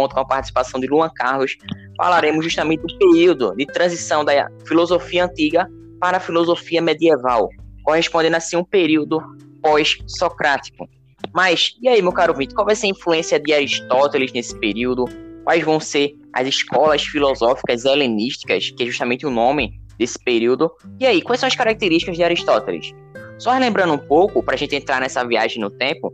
conta com a participação de Luan Carlos, falaremos justamente do período de transição da filosofia antiga para a filosofia medieval, correspondendo assim a um período pós-socrático. Mas, e aí, meu caro Vitor, qual vai ser a influência de Aristóteles nesse período? Quais vão ser as escolas filosóficas helenísticas, que é justamente o nome desse período? E aí, quais são as características de Aristóteles? Só relembrando um pouco, para a gente entrar nessa viagem no tempo,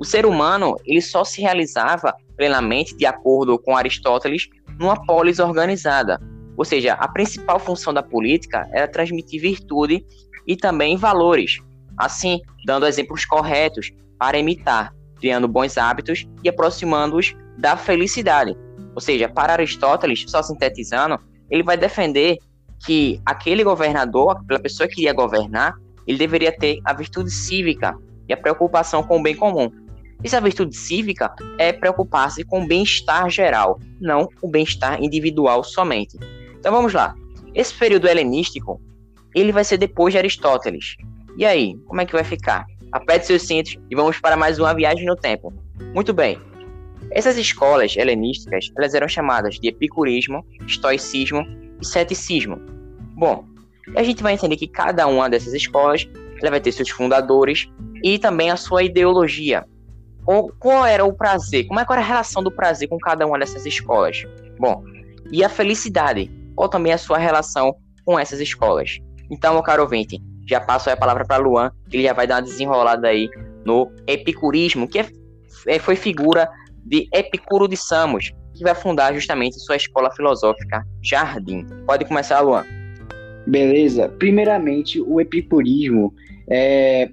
o ser humano ele só se realizava plenamente, de acordo com Aristóteles, numa polis organizada. Ou seja, a principal função da política era transmitir virtude e também valores, assim, dando exemplos corretos para imitar, criando bons hábitos e aproximando-os da felicidade. Ou seja, para Aristóteles, só sintetizando, ele vai defender que aquele governador, aquela pessoa que iria governar, ele deveria ter a virtude cívica e a preocupação com o bem comum. Essa virtude cívica é preocupar-se com o bem-estar geral, não o bem-estar individual somente. Então vamos lá. Esse período helenístico, ele vai ser depois de Aristóteles. E aí, como é que vai ficar? Aperte seus cintos e vamos para mais uma viagem no tempo. Muito bem. Essas escolas helenísticas, elas eram chamadas de epicurismo, estoicismo e ceticismo. Bom, a gente vai entender que cada uma dessas escolas ela vai ter seus fundadores e também a sua ideologia. Qual, qual era o prazer? Como é que era a relação do prazer com cada uma dessas escolas? Bom, e a felicidade? Qual também é a sua relação com essas escolas? Então, meu caro ouvinte, já passo a palavra para Luan, que ele já vai dar uma desenrolada aí no epicurismo, que é, é, foi figura de Epicuro de Samos, que vai fundar justamente sua escola filosófica Jardim. Pode começar, Luan. Beleza. Primeiramente, o epicurismo é,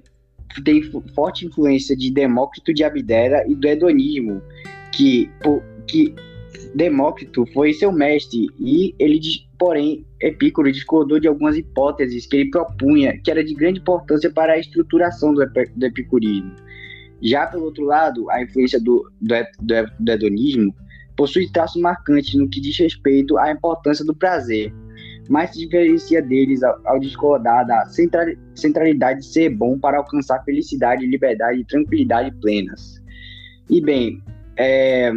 tem forte influência de Demócrito de Abdera e do hedonismo, que, que Demócrito foi seu mestre e ele, porém, Epicuro discordou de algumas hipóteses que ele propunha, que era de grande importância para a estruturação do, do epicurismo. Já pelo outro lado, a influência do, do, do, do hedonismo possui traços marcantes no que diz respeito à importância do prazer, mas se diferencia deles ao, discordar da centralidade de ser bom para alcançar felicidade, liberdade e tranquilidade plenas. E bem, é,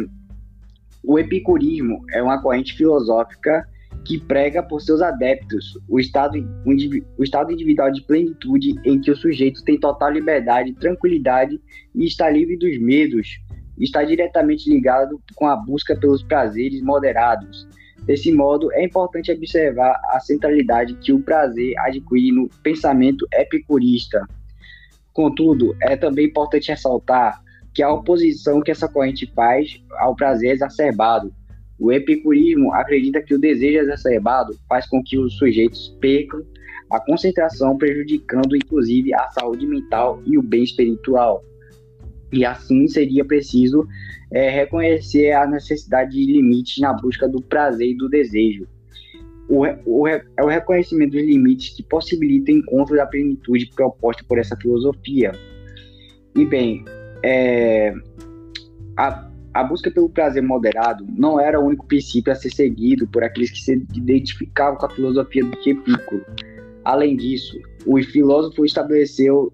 o epicurismo é uma corrente filosófica que prega por seus adeptos o estado, o estado individual de plenitude em que o sujeito tem total liberdade, tranquilidade e está livre dos medos, está diretamente ligado com a busca pelos prazeres moderados, Desse modo, é importante observar a centralidade que o prazer adquire no pensamento epicurista. Contudo, é também importante ressaltar que a oposição que essa corrente faz ao prazer exacerbado. O epicurismo acredita que o desejo exacerbado faz com que os sujeitos percam a concentração, prejudicando inclusive a saúde mental e o bem espiritual. E assim seria preciso é reconhecer a necessidade de limites na busca do prazer e do desejo. O, o, é o reconhecimento dos limites que possibilita o encontro da plenitude proposta por essa filosofia. E bem, é, a, a busca pelo prazer moderado não era o único princípio a ser seguido por aqueles que se identificavam com a filosofia do Epicuro. Além disso, o filósofo estabeleceu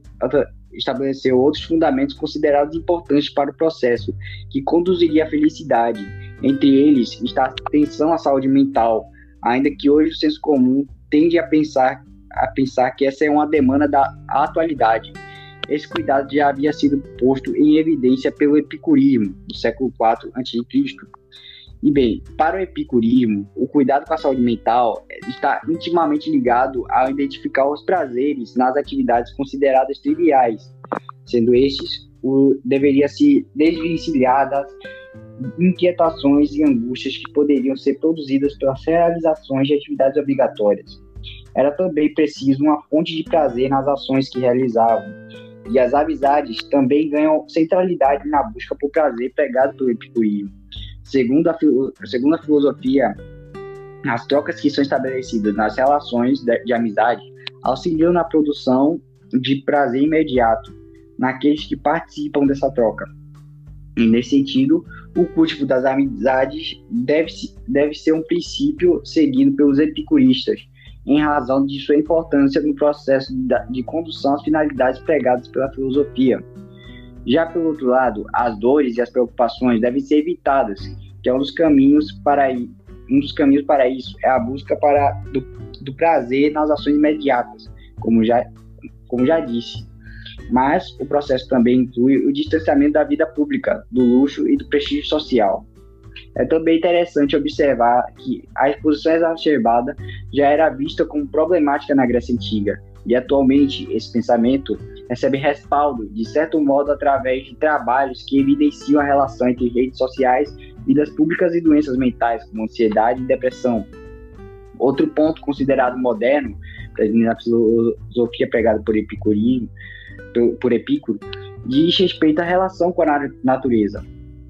estabeleceu outros fundamentos considerados importantes para o processo, que conduziria à felicidade. Entre eles está a atenção à saúde mental, ainda que hoje o senso comum tende a pensar, a pensar que essa é uma demanda da atualidade. Esse cuidado já havia sido posto em evidência pelo epicurismo do século IV a.C. E bem, para o epicurismo, o cuidado com a saúde mental está intimamente ligado ao identificar os prazeres nas atividades consideradas triviais, sendo estes o deveria se desvencilhar das inquietações e angústias que poderiam ser produzidas pelas realizações de atividades obrigatórias. Era também preciso uma fonte de prazer nas ações que realizavam, e as amizades também ganham centralidade na busca por prazer pregado pelo epicurismo Segundo a, segundo a filosofia, as trocas que são estabelecidas nas relações de, de amizade auxiliam na produção de prazer imediato naqueles que participam dessa troca. E nesse sentido, o cultivo das amizades deve, deve ser um princípio seguido pelos epicuristas, em razão de sua importância no processo de, de condução às finalidades pregadas pela filosofia. Já pelo outro lado, as dores e as preocupações devem ser evitadas, que é um dos caminhos para um dos caminhos para isso é a busca para do, do prazer nas ações imediatas, como já como já disse. Mas o processo também inclui o distanciamento da vida pública, do luxo e do prestígio social. É também interessante observar que a exposição exacerbada já era vista como problemática na Grécia Antiga, e atualmente esse pensamento recebe respaldo, de certo modo, através de trabalhos que evidenciam a relação entre redes sociais, vidas públicas e doenças mentais, como ansiedade e depressão. Outro ponto considerado moderno, na filosofia pregada por Epicurismo, por Epicuro, diz respeito à relação com a natureza.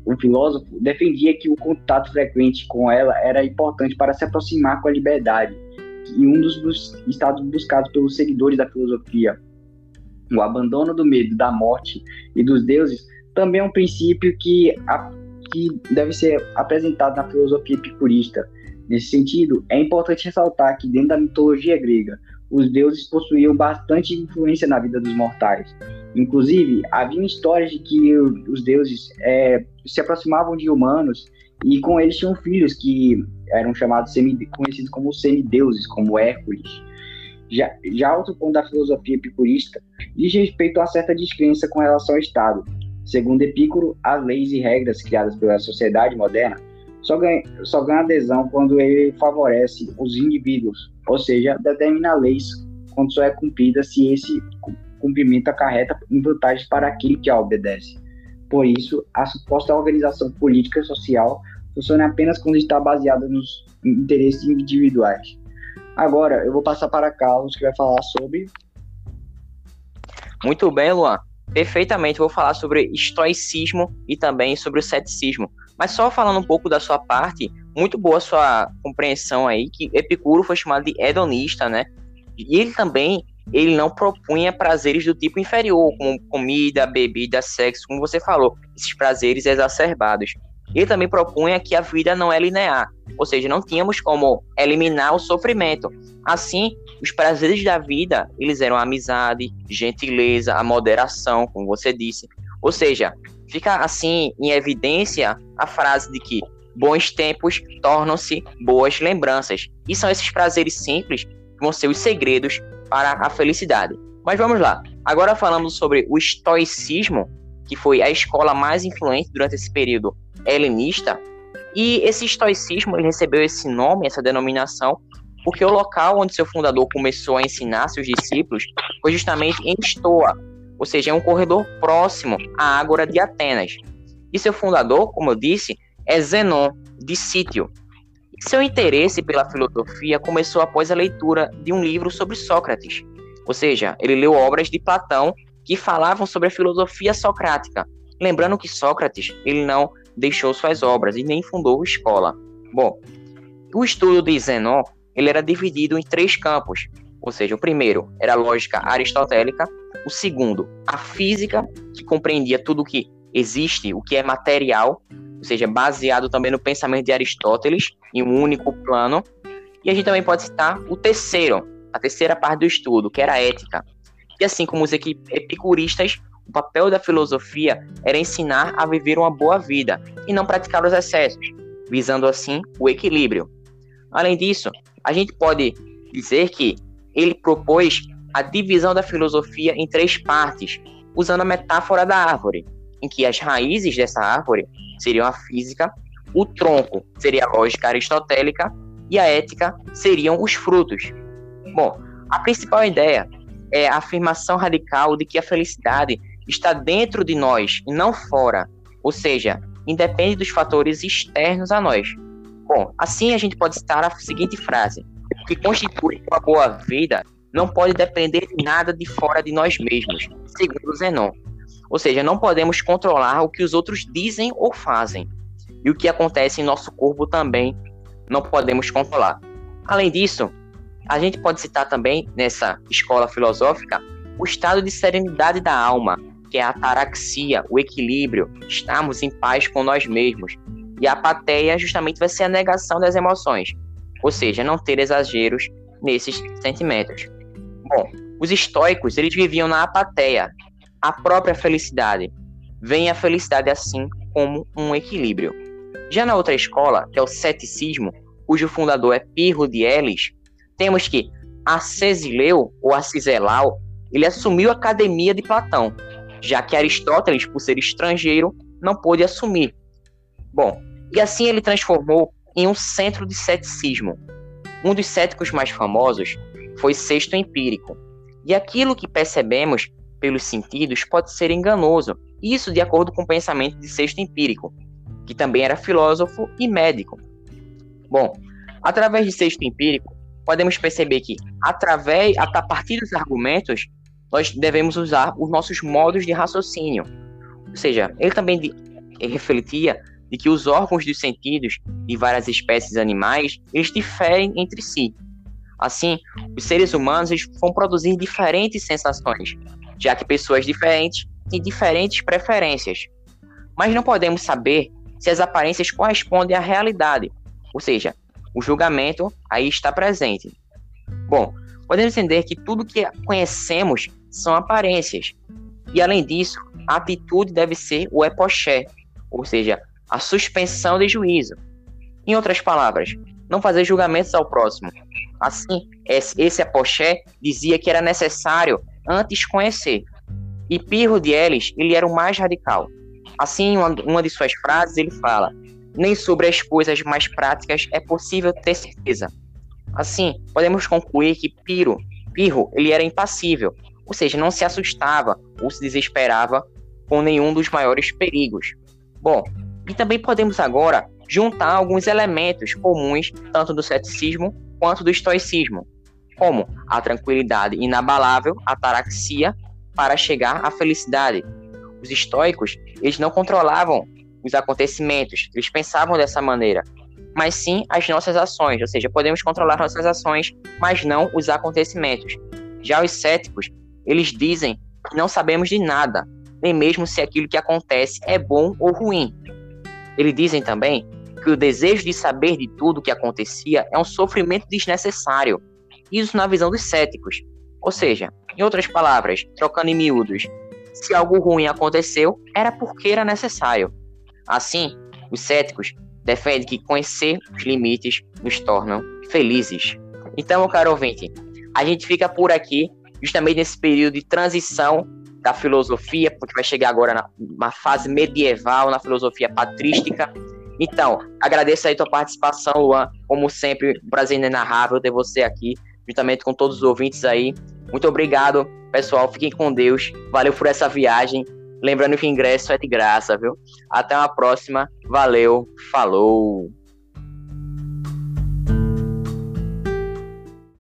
O filósofo defendia que o contato frequente com ela era importante para se aproximar com a liberdade, e um dos estados buscados pelos seguidores da filosofia. O abandono do medo da morte e dos deuses também é um princípio que, a, que deve ser apresentado na filosofia epicurista. Nesse sentido, é importante ressaltar que, dentro da mitologia grega, os deuses possuíam bastante influência na vida dos mortais. Inclusive, havia histórias de que os deuses é, se aproximavam de humanos e com eles tinham filhos que eram chamados semi, conhecidos como semideuses, como Hércules. Já, já outro ponto da filosofia epicurista diz respeito a certa descrença com relação ao Estado. Segundo Epicuro, as leis e regras criadas pela sociedade moderna só ganham só ganha adesão quando ele favorece os indivíduos, ou seja, determina leis quando só é cumprida se esse cumprimento acarreta vantagens para aquele que a obedece. Por isso, a suposta organização política e social funciona apenas quando está baseada nos interesses individuais. Agora, eu vou passar para Carlos, que vai falar sobre. Muito bem, Luan. Perfeitamente, vou falar sobre estoicismo e também sobre o ceticismo. Mas só falando um pouco da sua parte, muito boa sua compreensão aí, que Epicuro foi chamado de hedonista, né? E ele também ele não propunha prazeres do tipo inferior, como comida, bebida, sexo, como você falou, esses prazeres exacerbados. Ele também propunha que a vida não é linear, ou seja, não tínhamos como eliminar o sofrimento. Assim, os prazeres da vida, eles eram a amizade, gentileza, a moderação, como você disse. Ou seja, fica assim em evidência a frase de que bons tempos tornam-se boas lembranças. E são esses prazeres simples que vão ser os segredos para a felicidade. Mas vamos lá. Agora falamos sobre o estoicismo, que foi a escola mais influente durante esse período helenista. E esse estoicismo ele recebeu esse nome, essa denominação, porque o local onde seu fundador começou a ensinar seus discípulos foi justamente em Stoa, ou seja, é um corredor próximo à Ágora de Atenas. E seu fundador, como eu disse, é Zenon, de Sítio, seu interesse pela filosofia começou após a leitura de um livro sobre Sócrates. Ou seja, ele leu obras de Platão que falavam sobre a filosofia socrática. Lembrando que Sócrates ele não deixou suas obras e nem fundou escola. Bom, o estudo de Zenon ele era dividido em três campos. Ou seja, o primeiro era a lógica aristotélica, o segundo, a física, que compreendia tudo o que existe, o que é material, ou seja, baseado também no pensamento de Aristóteles, em um único plano. E a gente também pode citar o terceiro, a terceira parte do estudo, que era a ética. E assim como os epicuristas, o papel da filosofia era ensinar a viver uma boa vida e não praticar os excessos, visando assim o equilíbrio. Além disso, a gente pode dizer que ele propôs a divisão da filosofia em três partes, usando a metáfora da árvore, em que as raízes dessa árvore seriam a física, o tronco seria a lógica aristotélica e a ética seriam os frutos. Bom, a principal ideia é a afirmação radical de que a felicidade está dentro de nós e não fora, ou seja, independe dos fatores externos a nós. Bom, assim a gente pode citar a seguinte frase: o que constitui uma boa vida não pode depender de nada de fora de nós mesmos, segundo Zenon. Ou seja, não podemos controlar o que os outros dizem ou fazem. E o que acontece em nosso corpo também não podemos controlar. Além disso, a gente pode citar também nessa escola filosófica o estado de serenidade da alma, que é a ataraxia, o equilíbrio, estarmos em paz com nós mesmos. E a apatia justamente vai ser a negação das emoções, ou seja, não ter exageros nesses sentimentos. Bom, os estoicos, eles viviam na apatia, a própria felicidade. Vem a felicidade assim como um equilíbrio. Já na outra escola, que é o ceticismo, cujo fundador é Pirro de Elis, temos que Acesileu ou Aciselau, ele assumiu a academia de Platão, já que Aristóteles, por ser estrangeiro, não pôde assumir. Bom, e assim ele transformou em um centro de ceticismo. Um dos céticos mais famosos foi Sexto Empírico. E aquilo que percebemos pelos sentidos pode ser enganoso, isso de acordo com o pensamento de Sexto Empírico, que também era filósofo e médico. Bom, através de Sexto Empírico, podemos perceber que, através, a partir dos argumentos, nós devemos usar os nossos modos de raciocínio. Ou seja, ele também de, ele refletia de que os órgãos dos sentidos de várias espécies animais eles diferem entre si. Assim, os seres humanos vão produzir diferentes sensações, já que pessoas diferentes têm diferentes preferências. Mas não podemos saber se as aparências correspondem à realidade, ou seja, o julgamento aí está presente. Bom, podemos entender que tudo que conhecemos são aparências. E além disso, a atitude deve ser o epoché, ou seja, a suspensão de juízo. Em outras palavras, não fazer julgamentos ao próximo. Assim, esse epoché dizia que era necessário antes conhecer. E Pirro de Elis, ele era o mais radical. Assim, uma, uma de suas frases, ele fala: nem sobre as coisas mais práticas é possível ter certeza. Assim, podemos concluir que Piro, Pirro, ele era impassível, ou seja, não se assustava ou se desesperava com nenhum dos maiores perigos. Bom, e também podemos agora juntar alguns elementos comuns tanto do ceticismo quanto do estoicismo, como a tranquilidade inabalável, a taraxia, para chegar à felicidade. Os estoicos, eles não controlavam os acontecimentos, eles pensavam dessa maneira, mas sim as nossas ações, ou seja, podemos controlar nossas ações, mas não os acontecimentos. Já os céticos, eles dizem que não sabemos de nada, nem mesmo se aquilo que acontece é bom ou ruim. Eles dizem também que o desejo de saber de tudo o que acontecia é um sofrimento desnecessário. Isso na visão dos céticos. Ou seja, em outras palavras, trocando em miúdos, se algo ruim aconteceu, era porque era necessário. Assim, os céticos defendem que conhecer os limites nos tornam felizes. Então, caro ouvinte, a gente fica por aqui, justamente nesse período de transição da filosofia, porque vai chegar agora na fase medieval, na filosofia patrística. Então, agradeço aí tua participação, Luan. Como sempre, um prazer inenarrável ter você aqui, juntamente com todos os ouvintes aí. Muito obrigado, pessoal. Fiquem com Deus. Valeu por essa viagem. Lembrando que o ingresso é de graça, viu? Até uma próxima. Valeu. Falou.